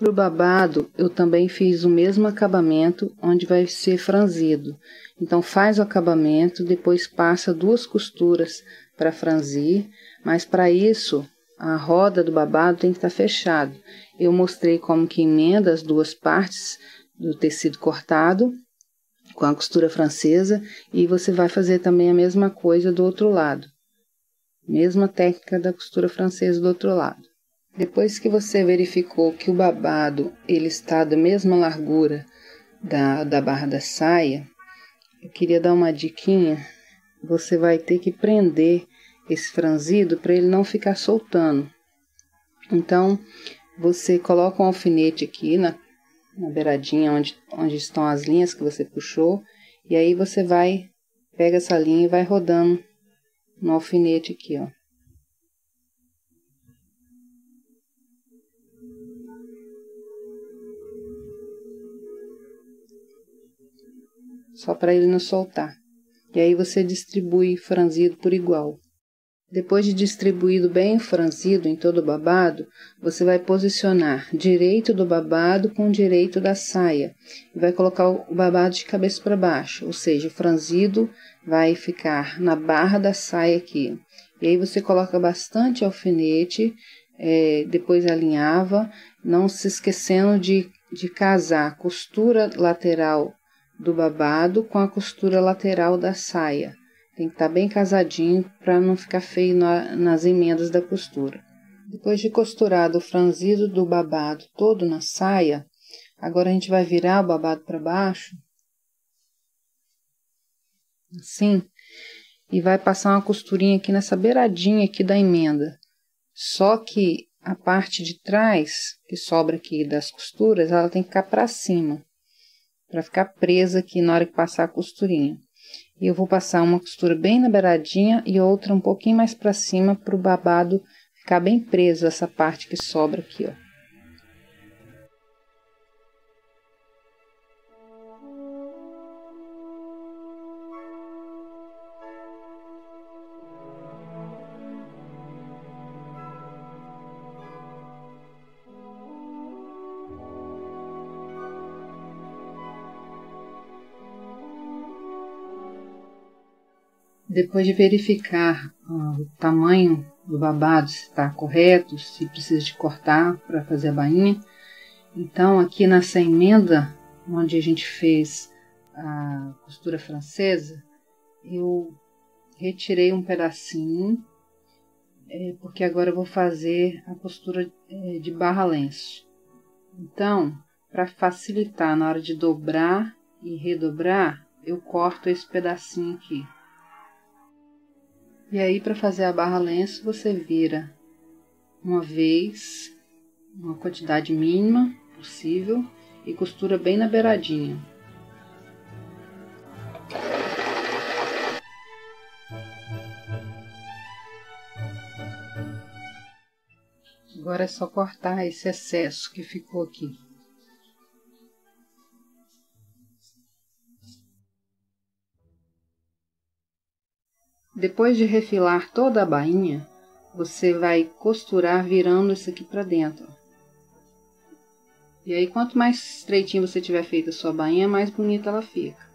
Para o babado, eu também fiz o mesmo acabamento, onde vai ser franzido. Então, faz o acabamento, depois passa duas costuras para franzir, mas para isso, a roda do babado tem que estar tá fechado. Eu mostrei como que emenda as duas partes do tecido cortado com a costura francesa e você vai fazer também a mesma coisa do outro lado. Mesma técnica da costura francesa do outro lado. Depois que você verificou que o babado ele está da mesma largura da, da barra da saia, eu queria dar uma diquinha. Você vai ter que prender esse franzido para ele não ficar soltando. Então, você coloca um alfinete aqui na, na beiradinha onde, onde estão as linhas que você puxou, e aí você vai, pega essa linha e vai rodando no alfinete aqui, ó. Só para ele não soltar. E aí você distribui franzido por igual. Depois de distribuído bem franzido em todo o babado, você vai posicionar direito do babado com direito da saia e vai colocar o babado de cabeça para baixo, ou seja, o franzido vai ficar na barra da saia aqui. E aí você coloca bastante alfinete, é, depois alinhava, não se esquecendo de, de casar a costura lateral do babado com a costura lateral da saia. Tem que estar tá bem casadinho para não ficar feio na, nas emendas da costura. Depois de costurado o franzido do babado todo na saia, agora a gente vai virar o babado para baixo, assim, e vai passar uma costurinha aqui nessa beiradinha aqui da emenda. Só que a parte de trás, que sobra aqui das costuras, ela tem que ficar para cima para ficar presa aqui na hora que passar a costurinha. E eu vou passar uma costura bem na beiradinha e outra um pouquinho mais para cima para o babado ficar bem preso essa parte que sobra aqui, ó. Depois de verificar uh, o tamanho do babado, se está correto, se precisa de cortar para fazer a bainha, então aqui nessa emenda, onde a gente fez a costura francesa, eu retirei um pedacinho, é, porque agora eu vou fazer a costura é, de barra lenço. Então, para facilitar na hora de dobrar e redobrar, eu corto esse pedacinho aqui. E aí, para fazer a barra lenço, você vira uma vez, uma quantidade mínima possível e costura bem na beiradinha. Agora é só cortar esse excesso que ficou aqui. Depois de refilar toda a bainha, você vai costurar virando isso aqui para dentro. E aí, quanto mais estreitinho você tiver feito a sua bainha, mais bonita ela fica.